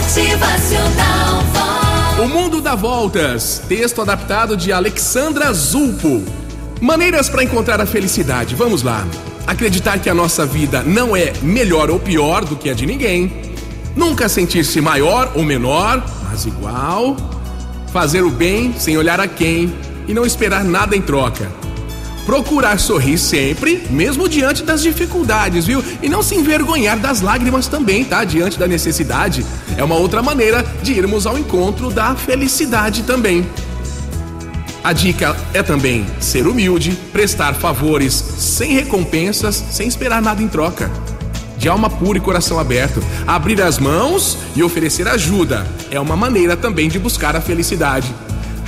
Motivacional. O Mundo dá Voltas, texto adaptado de Alexandra Zulpo. Maneiras para encontrar a felicidade. Vamos lá. Acreditar que a nossa vida não é melhor ou pior do que a de ninguém. Nunca sentir-se maior ou menor, mas igual. Fazer o bem sem olhar a quem e não esperar nada em troca. Procurar sorrir sempre, mesmo diante das dificuldades, viu? E não se envergonhar das lágrimas também, tá? Diante da necessidade. É uma outra maneira de irmos ao encontro da felicidade também. A dica é também ser humilde, prestar favores sem recompensas, sem esperar nada em troca. De alma pura e coração aberto, abrir as mãos e oferecer ajuda é uma maneira também de buscar a felicidade.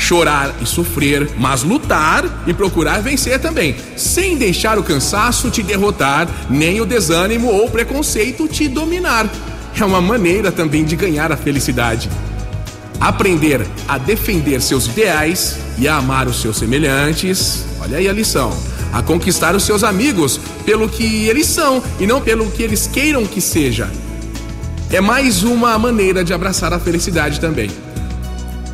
Chorar e sofrer, mas lutar e procurar vencer também, sem deixar o cansaço te derrotar, nem o desânimo ou preconceito te dominar. É uma maneira também de ganhar a felicidade aprender a defender seus ideais e a amar os seus semelhantes. Olha aí a lição. A conquistar os seus amigos pelo que eles são e não pelo que eles queiram que seja. É mais uma maneira de abraçar a felicidade também.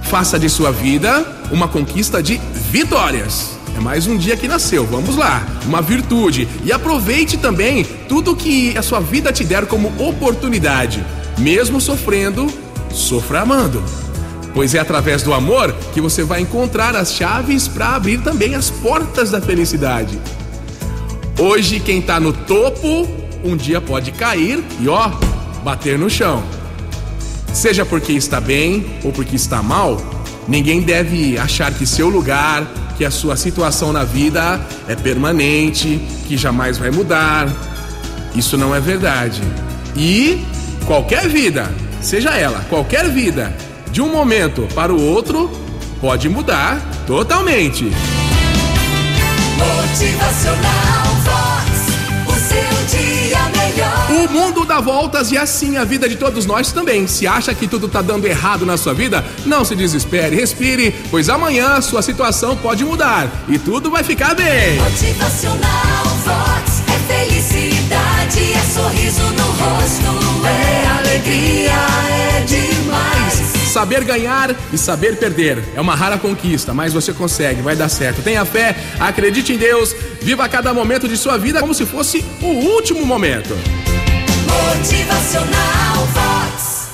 Faça de sua vida uma conquista de vitórias. É mais um dia que nasceu, vamos lá, uma virtude. E aproveite também tudo que a sua vida te der como oportunidade. Mesmo sofrendo, sofra amando pois é através do amor que você vai encontrar as chaves para abrir também as portas da felicidade. Hoje, quem está no topo, um dia pode cair e ó, bater no chão. Seja porque está bem ou porque está mal, ninguém deve achar que seu lugar, que a sua situação na vida é permanente, que jamais vai mudar. Isso não é verdade. E qualquer vida, seja ela, qualquer vida, de um momento para o outro, pode mudar totalmente. Motivacional voltas e assim a vida de todos nós também. Se acha que tudo tá dando errado na sua vida, não se desespere, respire, pois amanhã sua situação pode mudar e tudo vai ficar bem. Motivacional Vox é felicidade, é sorriso no rosto, é alegria, é demais. Saber ganhar e saber perder é uma rara conquista, mas você consegue, vai dar certo. Tenha fé, acredite em Deus, viva cada momento de sua vida como se fosse o último momento. Motivacional Vox.